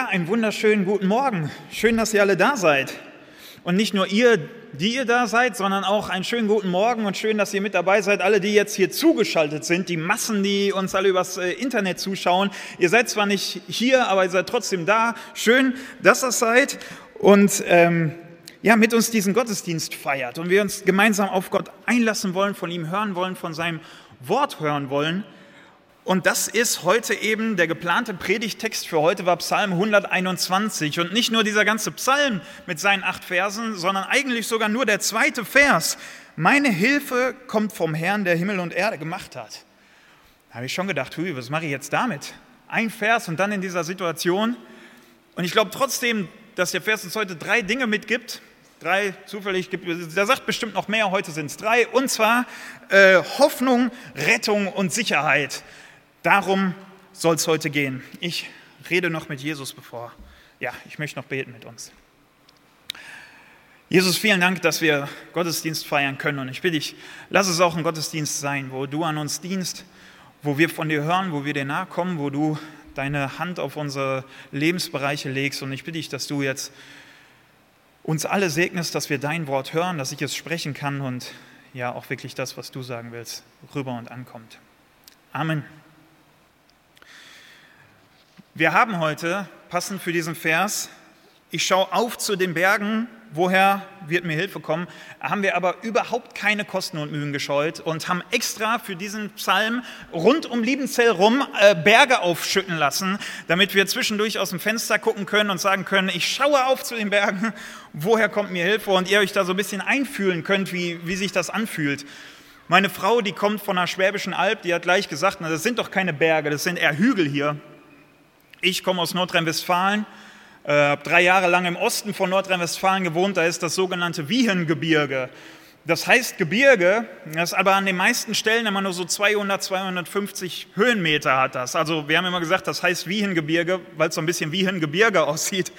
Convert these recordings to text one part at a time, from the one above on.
Ja, einen wunderschönen guten Morgen. Schön, dass ihr alle da seid. Und nicht nur ihr, die ihr da seid, sondern auch einen schönen guten Morgen und schön, dass ihr mit dabei seid. Alle, die jetzt hier zugeschaltet sind, die Massen, die uns alle übers äh, Internet zuschauen. Ihr seid zwar nicht hier, aber ihr seid trotzdem da. Schön, dass ihr seid und ähm, ja, mit uns diesen Gottesdienst feiert und wir uns gemeinsam auf Gott einlassen wollen, von ihm hören wollen, von seinem Wort hören wollen. Und das ist heute eben der geplante Predigtext für heute war Psalm 121 und nicht nur dieser ganze Psalm mit seinen acht Versen, sondern eigentlich sogar nur der zweite Vers. Meine Hilfe kommt vom Herrn, der Himmel und Erde gemacht hat. Da habe ich schon gedacht, hui, was mache ich jetzt damit? Ein Vers und dann in dieser Situation. Und ich glaube trotzdem, dass der Vers uns heute drei Dinge mitgibt. Drei zufällig gibt, der sagt bestimmt noch mehr, heute sind es drei. Und zwar äh, Hoffnung, Rettung und Sicherheit. Darum soll es heute gehen. Ich rede noch mit Jesus bevor. Ja, ich möchte noch beten mit uns. Jesus, vielen Dank, dass wir Gottesdienst feiern können. Und ich bitte dich, lass es auch ein Gottesdienst sein, wo du an uns dienst, wo wir von dir hören, wo wir dir nahe kommen, wo du deine Hand auf unsere Lebensbereiche legst. Und ich bitte dich, dass du jetzt uns alle segnest, dass wir dein Wort hören, dass ich es sprechen kann und ja auch wirklich das, was du sagen willst, rüber und ankommt. Amen. Wir haben heute, passend für diesen Vers, ich schaue auf zu den Bergen, woher wird mir Hilfe kommen, haben wir aber überhaupt keine Kosten und Mühen gescheut und haben extra für diesen Psalm rund um Liebenzell rum äh, Berge aufschütten lassen, damit wir zwischendurch aus dem Fenster gucken können und sagen können, ich schaue auf zu den Bergen, woher kommt mir Hilfe und ihr euch da so ein bisschen einfühlen könnt, wie, wie sich das anfühlt. Meine Frau, die kommt von der Schwäbischen Alb, die hat gleich gesagt, na, das sind doch keine Berge, das sind eher Hügel hier. Ich komme aus Nordrhein-Westfalen, äh, habe drei Jahre lang im Osten von Nordrhein-Westfalen gewohnt, da ist das sogenannte Wiehengebirge. Das heißt Gebirge, das aber an den meisten Stellen immer nur so 200, 250 Höhenmeter hat das. Also wir haben immer gesagt, das heißt Wiehengebirge, weil es so ein bisschen Wiehengebirge aussieht.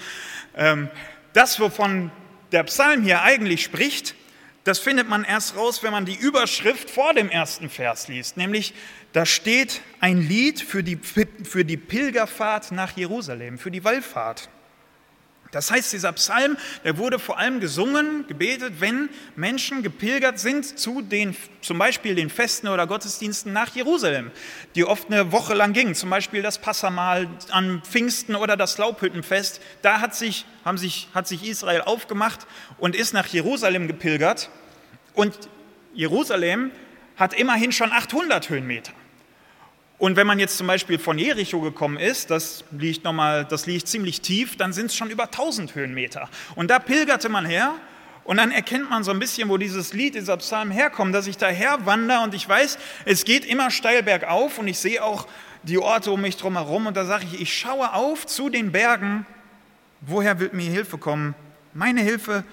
Ähm, das, wovon der Psalm hier eigentlich spricht, das findet man erst raus, wenn man die Überschrift vor dem ersten Vers liest, nämlich da steht ein Lied für die, für die Pilgerfahrt nach Jerusalem, für die Wallfahrt. Das heißt, dieser Psalm, der wurde vor allem gesungen, gebetet, wenn Menschen gepilgert sind zu den, zum Beispiel den Festen oder Gottesdiensten nach Jerusalem, die oft eine Woche lang gingen. Zum Beispiel das Passamal an Pfingsten oder das Laubhüttenfest. Da hat sich, haben sich, hat sich Israel aufgemacht und ist nach Jerusalem gepilgert. Und Jerusalem hat immerhin schon 800 Höhenmeter. Und wenn man jetzt zum Beispiel von Jericho gekommen ist, das liegt, noch mal, das liegt ziemlich tief, dann sind es schon über 1000 Höhenmeter. Und da pilgerte man her und dann erkennt man so ein bisschen, wo dieses Lied, dieser Psalm herkommt, dass ich daher wandere und ich weiß, es geht immer steil bergauf und ich sehe auch die Orte um mich drum herum und da sage ich, ich schaue auf zu den Bergen, woher wird mir Hilfe kommen? Meine Hilfe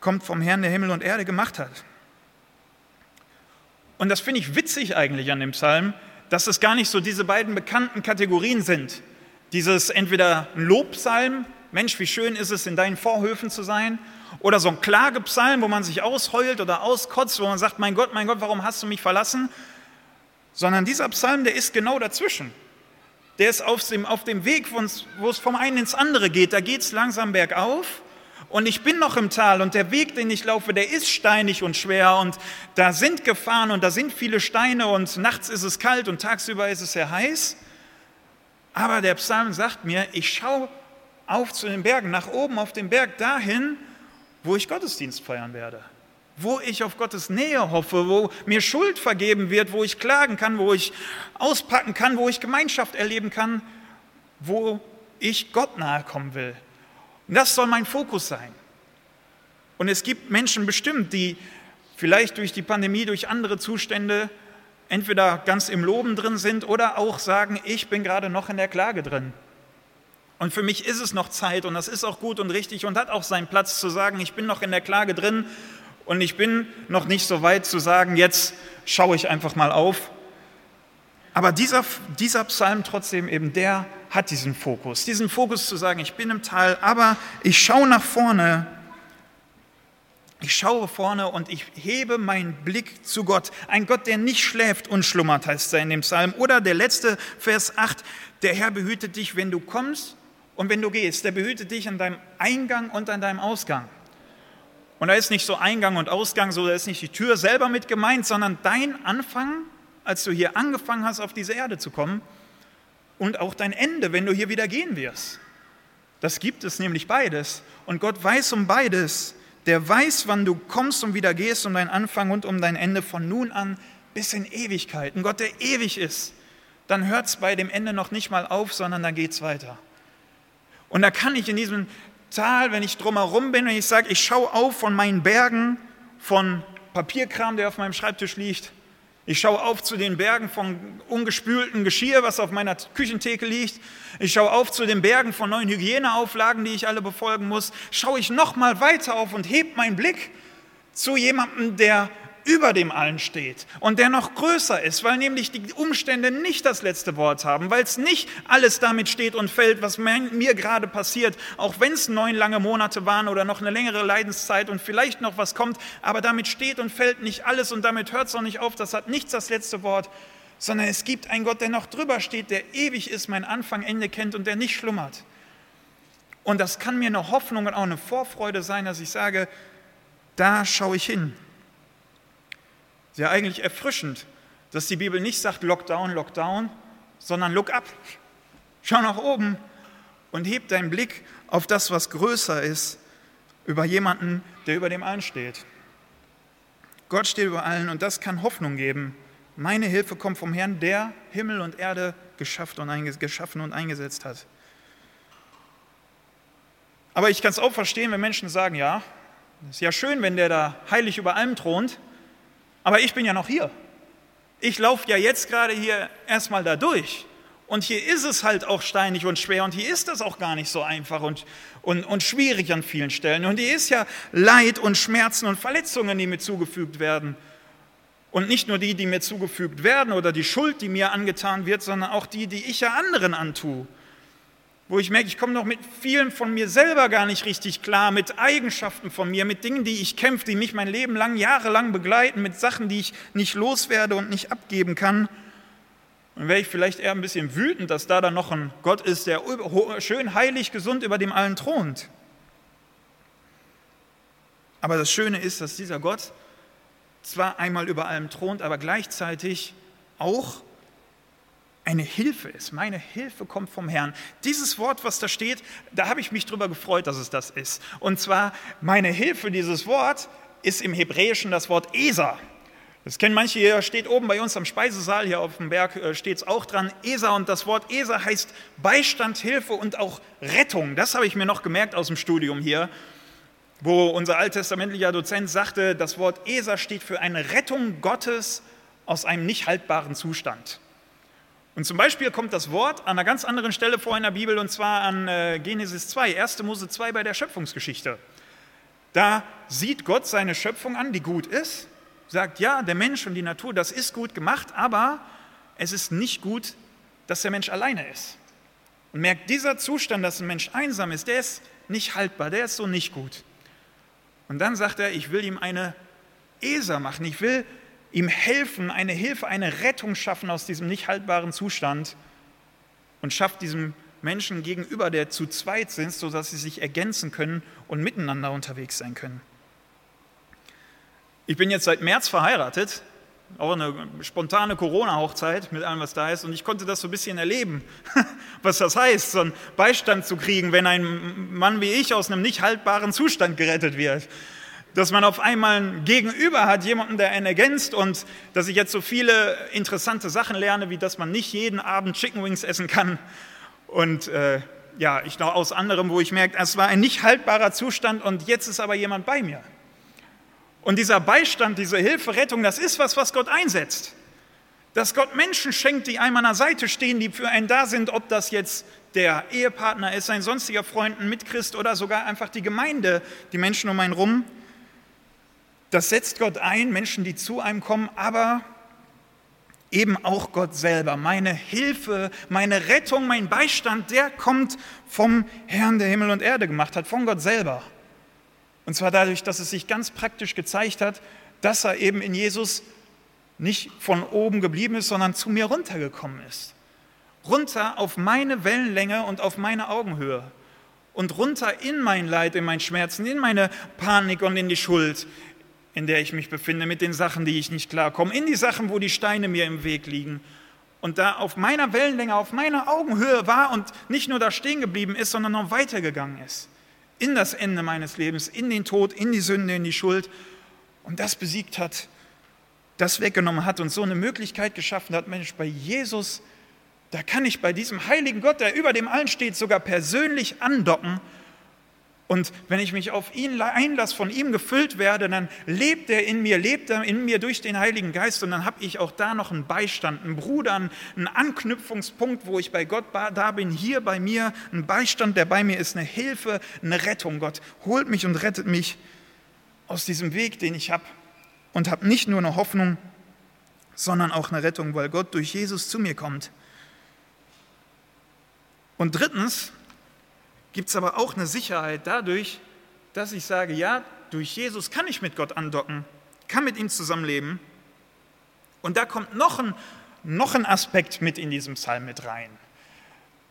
kommt vom Herrn, der Himmel und Erde gemacht hat. Und das finde ich witzig eigentlich an dem Psalm, dass es gar nicht so diese beiden bekannten Kategorien sind. Dieses entweder Lobpsalm, Mensch, wie schön ist es, in deinen Vorhöfen zu sein, oder so ein Klagepsalm, wo man sich ausheult oder auskotzt, wo man sagt, mein Gott, mein Gott, warum hast du mich verlassen? Sondern dieser Psalm, der ist genau dazwischen. Der ist auf dem, auf dem Weg, wo es vom einen ins andere geht. Da geht es langsam bergauf und ich bin noch im Tal und der Weg, den ich laufe, der ist steinig und schwer und da sind Gefahren und da sind viele Steine und nachts ist es kalt und tagsüber ist es sehr heiß. Aber der Psalm sagt mir, ich schaue auf zu den Bergen, nach oben auf den Berg, dahin, wo ich Gottesdienst feiern werde, wo ich auf Gottes Nähe hoffe, wo mir Schuld vergeben wird, wo ich klagen kann, wo ich auspacken kann, wo ich Gemeinschaft erleben kann, wo ich Gott nahe kommen will. Und das soll mein Fokus sein. Und es gibt Menschen bestimmt, die vielleicht durch die Pandemie, durch andere Zustände entweder ganz im Loben drin sind oder auch sagen, ich bin gerade noch in der Klage drin. Und für mich ist es noch Zeit und das ist auch gut und richtig und hat auch seinen Platz zu sagen, ich bin noch in der Klage drin und ich bin noch nicht so weit zu sagen, jetzt schaue ich einfach mal auf. Aber dieser, dieser Psalm trotzdem eben, der hat diesen Fokus, diesen Fokus zu sagen, ich bin im Tal, aber ich schaue nach vorne ich schaue vorne und ich hebe meinen Blick zu Gott. Ein Gott, der nicht schläft und schlummert, heißt er in dem Psalm. Oder der letzte Vers 8, der Herr behütet dich, wenn du kommst und wenn du gehst. Der behütet dich an deinem Eingang und an deinem Ausgang. Und da ist nicht so Eingang und Ausgang, so da ist nicht die Tür selber mit gemeint, sondern dein Anfang, als du hier angefangen hast, auf diese Erde zu kommen, und auch dein Ende, wenn du hier wieder gehen wirst. Das gibt es nämlich beides. Und Gott weiß um beides der weiß, wann du kommst und wieder gehst, um deinen Anfang und um dein Ende von nun an bis in Ewigkeit. Ein Gott, der ewig ist, dann hört es bei dem Ende noch nicht mal auf, sondern da geht es weiter. Und da kann ich in diesem Tal, wenn ich drumherum bin und ich sage, ich schaue auf von meinen Bergen, von Papierkram, der auf meinem Schreibtisch liegt, ich schaue auf zu den Bergen von ungespültem Geschirr, was auf meiner Küchentheke liegt. Ich schaue auf zu den Bergen von neuen Hygieneauflagen, die ich alle befolgen muss. Schaue ich noch mal weiter auf und heb meinen Blick zu jemandem, der über dem allen steht und der noch größer ist, weil nämlich die Umstände nicht das letzte Wort haben, weil es nicht alles damit steht und fällt, was mir gerade passiert, auch wenn es neun lange Monate waren oder noch eine längere Leidenszeit und vielleicht noch was kommt, aber damit steht und fällt nicht alles und damit hört es auch nicht auf, das hat nichts das letzte Wort, sondern es gibt einen Gott, der noch drüber steht, der ewig ist, mein Anfang, Ende kennt und der nicht schlummert. Und das kann mir eine Hoffnung und auch eine Vorfreude sein, dass ich sage, da schaue ich hin. Sehr eigentlich erfrischend, dass die Bibel nicht sagt Lockdown, Lockdown, sondern Look up. Schau nach oben und heb deinen Blick auf das, was größer ist, über jemanden, der über dem allen steht. Gott steht über allen und das kann Hoffnung geben. Meine Hilfe kommt vom Herrn, der Himmel und Erde geschaffen und eingesetzt hat. Aber ich kann es auch verstehen, wenn Menschen sagen, ja, ist ja schön, wenn der da heilig über allem thront, aber ich bin ja noch hier. Ich laufe ja jetzt gerade hier erstmal da durch. Und hier ist es halt auch steinig und schwer und hier ist das auch gar nicht so einfach und, und, und schwierig an vielen Stellen. Und hier ist ja Leid und Schmerzen und Verletzungen, die mir zugefügt werden. Und nicht nur die, die mir zugefügt werden oder die Schuld, die mir angetan wird, sondern auch die, die ich ja anderen antue wo ich merke, ich komme noch mit vielen von mir selber gar nicht richtig klar, mit Eigenschaften von mir, mit Dingen, die ich kämpfe, die mich mein Leben lang, jahrelang begleiten, mit Sachen, die ich nicht loswerde und nicht abgeben kann. Dann wäre ich vielleicht eher ein bisschen wütend, dass da dann noch ein Gott ist, der schön heilig, gesund über dem allen thront. Aber das Schöne ist, dass dieser Gott zwar einmal über allem thront, aber gleichzeitig auch eine Hilfe ist. Meine Hilfe kommt vom Herrn. Dieses Wort, was da steht, da habe ich mich darüber gefreut, dass es das ist. Und zwar, meine Hilfe, dieses Wort ist im Hebräischen das Wort Esa. Das kennen manche hier, steht oben bei uns am Speisesaal, hier auf dem Berg äh, steht es auch dran, Esa. Und das Wort Esa heißt Beistand, Hilfe und auch Rettung. Das habe ich mir noch gemerkt aus dem Studium hier, wo unser alttestamentlicher Dozent sagte, das Wort Esa steht für eine Rettung Gottes aus einem nicht haltbaren Zustand. Und zum Beispiel kommt das Wort an einer ganz anderen Stelle vor in der Bibel, und zwar an äh, Genesis 2, 1. Mose 2 bei der Schöpfungsgeschichte. Da sieht Gott seine Schöpfung an, die gut ist, sagt, ja, der Mensch und die Natur, das ist gut gemacht, aber es ist nicht gut, dass der Mensch alleine ist. Und merkt, dieser Zustand, dass ein Mensch einsam ist, der ist nicht haltbar, der ist so nicht gut. Und dann sagt er, ich will ihm eine Eser machen, ich will ihm helfen, eine Hilfe, eine Rettung schaffen aus diesem nicht haltbaren Zustand und schafft diesem Menschen gegenüber, der zu zweit sind, sodass sie sich ergänzen können und miteinander unterwegs sein können. Ich bin jetzt seit März verheiratet, auch eine spontane Corona-Hochzeit mit allem, was da ist, und ich konnte das so ein bisschen erleben, was das heißt, so einen Beistand zu kriegen, wenn ein Mann wie ich aus einem nicht haltbaren Zustand gerettet wird dass man auf einmal ein Gegenüber hat, jemanden, der einen ergänzt und dass ich jetzt so viele interessante Sachen lerne, wie dass man nicht jeden Abend Chicken Wings essen kann und äh, ja, ich noch aus anderem, wo ich merke, es war ein nicht haltbarer Zustand und jetzt ist aber jemand bei mir. Und dieser Beistand, diese Hilfe, Rettung, das ist was, was Gott einsetzt. Dass Gott Menschen schenkt, die einem an der Seite stehen, die für einen da sind, ob das jetzt der Ehepartner ist, ein sonstiger Freund, ein Mitchrist oder sogar einfach die Gemeinde, die Menschen um einen rum. Das setzt Gott ein, Menschen, die zu einem kommen, aber eben auch Gott selber. Meine Hilfe, meine Rettung, mein Beistand, der kommt vom Herrn, der Himmel und Erde gemacht hat, von Gott selber. Und zwar dadurch, dass es sich ganz praktisch gezeigt hat, dass er eben in Jesus nicht von oben geblieben ist, sondern zu mir runtergekommen ist. Runter auf meine Wellenlänge und auf meine Augenhöhe. Und runter in mein Leid, in mein Schmerzen, in meine Panik und in die Schuld, in der ich mich befinde, mit den Sachen, die ich nicht klarkomme, in die Sachen, wo die Steine mir im Weg liegen. Und da auf meiner Wellenlänge, auf meiner Augenhöhe war und nicht nur da stehen geblieben ist, sondern noch weitergegangen ist. In das Ende meines Lebens, in den Tod, in die Sünde, in die Schuld. Und das besiegt hat, das weggenommen hat und so eine Möglichkeit geschaffen hat, Mensch, bei Jesus, da kann ich bei diesem heiligen Gott, der über dem allen steht, sogar persönlich andocken und wenn ich mich auf ihn einlasse, von ihm gefüllt werde, dann lebt er in mir, lebt er in mir durch den Heiligen Geist und dann habe ich auch da noch einen Beistand, einen Bruder, einen Anknüpfungspunkt, wo ich bei Gott da bin, hier bei mir, ein Beistand, der bei mir ist, eine Hilfe, eine Rettung. Gott holt mich und rettet mich aus diesem Weg, den ich habe und habe nicht nur eine Hoffnung, sondern auch eine Rettung, weil Gott durch Jesus zu mir kommt. Und drittens, gibt es aber auch eine Sicherheit dadurch, dass ich sage, ja, durch Jesus kann ich mit Gott andocken, kann mit ihm zusammenleben. Und da kommt noch ein, noch ein Aspekt mit in diesem Psalm mit rein,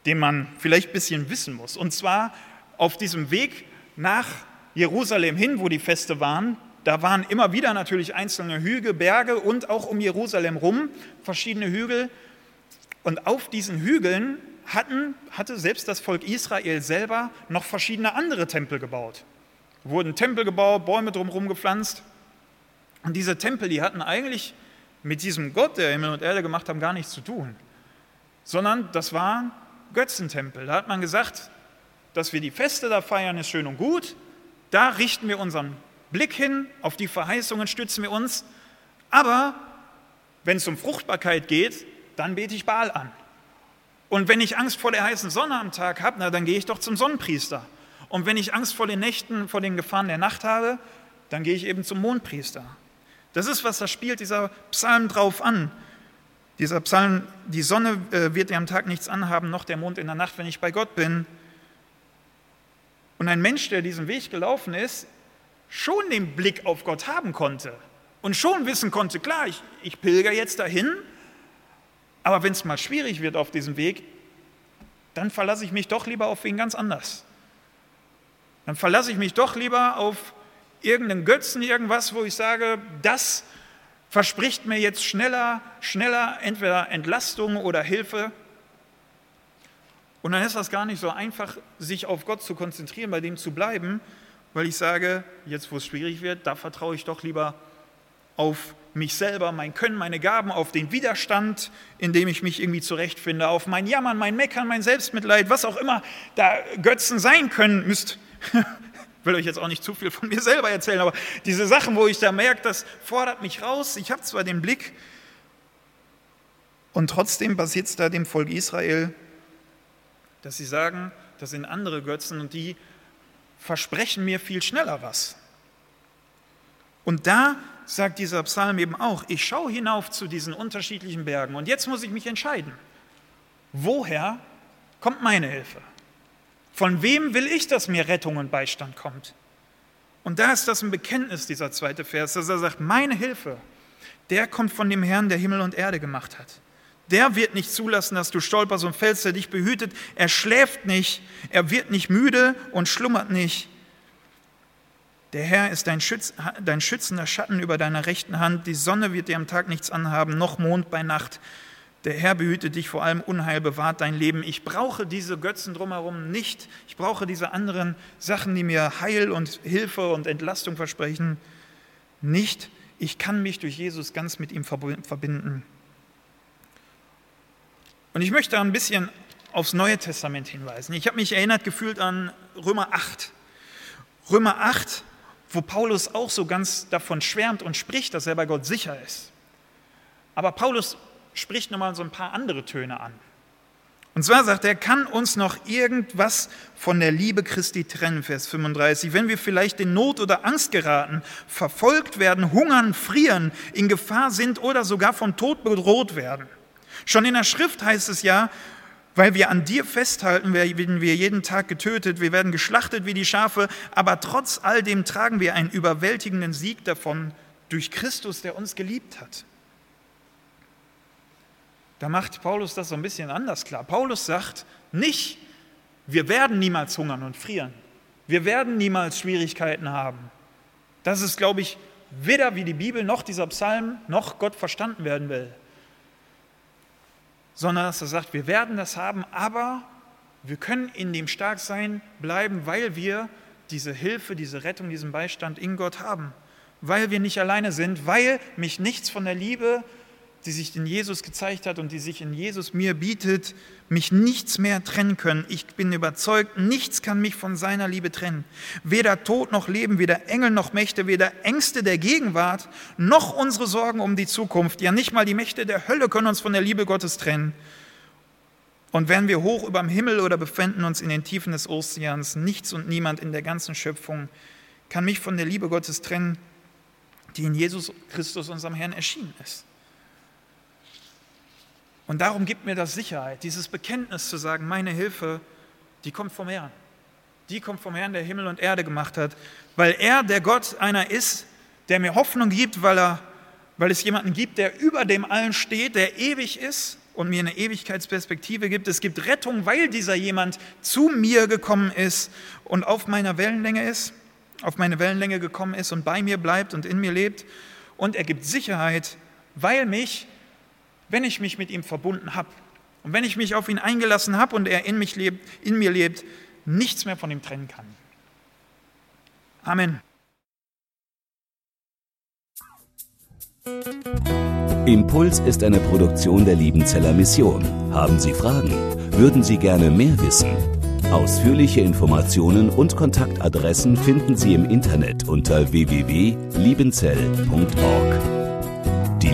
den man vielleicht ein bisschen wissen muss. Und zwar auf diesem Weg nach Jerusalem hin, wo die Feste waren, da waren immer wieder natürlich einzelne Hügel, Berge und auch um Jerusalem rum verschiedene Hügel. Und auf diesen Hügeln hatten, hatte selbst das Volk Israel selber noch verschiedene andere Tempel gebaut. Wurden Tempel gebaut, Bäume drumherum gepflanzt. Und diese Tempel, die hatten eigentlich mit diesem Gott, der Himmel und Erde gemacht haben, gar nichts zu tun. Sondern das waren Götzentempel. Da hat man gesagt, dass wir die Feste da feiern, ist schön und gut. Da richten wir unseren Blick hin, auf die Verheißungen stützen wir uns. Aber wenn es um Fruchtbarkeit geht, dann bete ich Baal an. Und wenn ich Angst vor der heißen Sonne am Tag habe, dann gehe ich doch zum Sonnenpriester. Und wenn ich Angst vor den Nächten, vor den Gefahren der Nacht habe, dann gehe ich eben zum Mondpriester. Das ist, was da spielt dieser Psalm drauf an. Dieser Psalm, die Sonne äh, wird dir am Tag nichts anhaben, noch der Mond in der Nacht, wenn ich bei Gott bin. Und ein Mensch, der diesen Weg gelaufen ist, schon den Blick auf Gott haben konnte und schon wissen konnte, klar, ich, ich pilger jetzt dahin, aber wenn es mal schwierig wird auf diesem Weg, dann verlasse ich mich doch lieber auf wen ganz anders. Dann verlasse ich mich doch lieber auf irgendeinen Götzen, irgendwas, wo ich sage, das verspricht mir jetzt schneller, schneller entweder Entlastung oder Hilfe. Und dann ist das gar nicht so einfach, sich auf Gott zu konzentrieren, bei dem zu bleiben, weil ich sage, jetzt wo es schwierig wird, da vertraue ich doch lieber auf mich selber, mein Können, meine Gaben, auf den Widerstand, in dem ich mich irgendwie zurechtfinde, auf mein Jammern, mein Meckern, mein Selbstmitleid, was auch immer da Götzen sein können, müsst. Ich will euch jetzt auch nicht zu viel von mir selber erzählen, aber diese Sachen, wo ich da merke, das fordert mich raus. Ich habe zwar den Blick, und trotzdem passiert es da dem Volk Israel, dass sie sagen, das sind andere Götzen und die versprechen mir viel schneller was. Und da sagt dieser Psalm eben auch, ich schaue hinauf zu diesen unterschiedlichen Bergen und jetzt muss ich mich entscheiden, woher kommt meine Hilfe? Von wem will ich, dass mir Rettung und Beistand kommt? Und da ist das ein Bekenntnis, dieser zweite Vers, dass er sagt, meine Hilfe, der kommt von dem Herrn, der Himmel und Erde gemacht hat. Der wird nicht zulassen, dass du stolperst und fällst, der dich behütet. Er schläft nicht, er wird nicht müde und schlummert nicht. Der Herr ist dein, Schütz, dein schützender Schatten über deiner rechten Hand. Die Sonne wird dir am Tag nichts anhaben, noch Mond bei Nacht. Der Herr behüte dich vor allem Unheil, bewahrt dein Leben. Ich brauche diese Götzen drumherum nicht. Ich brauche diese anderen Sachen, die mir Heil und Hilfe und Entlastung versprechen, nicht. Ich kann mich durch Jesus ganz mit ihm verbinden. Und ich möchte ein bisschen aufs Neue Testament hinweisen. Ich habe mich erinnert gefühlt an Römer 8. Römer 8 wo Paulus auch so ganz davon schwärmt und spricht, dass er bei Gott sicher ist. Aber Paulus spricht nochmal so ein paar andere Töne an. Und zwar sagt er, kann uns noch irgendwas von der Liebe Christi trennen, Vers 35, wenn wir vielleicht in Not oder Angst geraten, verfolgt werden, hungern, frieren, in Gefahr sind oder sogar vom Tod bedroht werden. Schon in der Schrift heißt es ja, weil wir an dir festhalten, werden wir jeden Tag getötet, wir werden geschlachtet wie die Schafe, aber trotz all dem tragen wir einen überwältigenden Sieg davon durch Christus, der uns geliebt hat. Da macht Paulus das so ein bisschen anders klar. Paulus sagt nicht, wir werden niemals hungern und frieren. Wir werden niemals Schwierigkeiten haben. Das ist, glaube ich, weder wie die Bibel noch dieser Psalm noch Gott verstanden werden will. Sondern dass er sagt, wir werden das haben, aber wir können in dem Starksein bleiben, weil wir diese Hilfe, diese Rettung, diesen Beistand in Gott haben. Weil wir nicht alleine sind, weil mich nichts von der Liebe die sich in Jesus gezeigt hat und die sich in Jesus mir bietet, mich nichts mehr trennen können. Ich bin überzeugt, nichts kann mich von seiner Liebe trennen. Weder Tod noch Leben, weder Engel noch Mächte, weder Ängste der Gegenwart, noch unsere Sorgen um die Zukunft. Ja, nicht mal die Mächte der Hölle können uns von der Liebe Gottes trennen. Und wenn wir hoch über dem Himmel oder befinden uns in den Tiefen des Ozeans, nichts und niemand in der ganzen Schöpfung kann mich von der Liebe Gottes trennen, die in Jesus Christus, unserem Herrn, erschienen ist. Und darum gibt mir das Sicherheit, dieses Bekenntnis zu sagen, meine Hilfe, die kommt vom Herrn. Die kommt vom Herrn, der Himmel und Erde gemacht hat, weil er der Gott einer ist, der mir Hoffnung gibt, weil, er, weil es jemanden gibt, der über dem allen steht, der ewig ist und mir eine Ewigkeitsperspektive gibt. Es gibt Rettung, weil dieser jemand zu mir gekommen ist und auf meiner Wellenlänge ist, auf meine Wellenlänge gekommen ist und bei mir bleibt und in mir lebt. Und er gibt Sicherheit, weil mich wenn ich mich mit ihm verbunden habe und wenn ich mich auf ihn eingelassen habe und er in, mich lebt, in mir lebt, nichts mehr von ihm trennen kann. Amen. Impuls ist eine Produktion der Liebenzeller Mission. Haben Sie Fragen? Würden Sie gerne mehr wissen? Ausführliche Informationen und Kontaktadressen finden Sie im Internet unter www.liebenzell.org.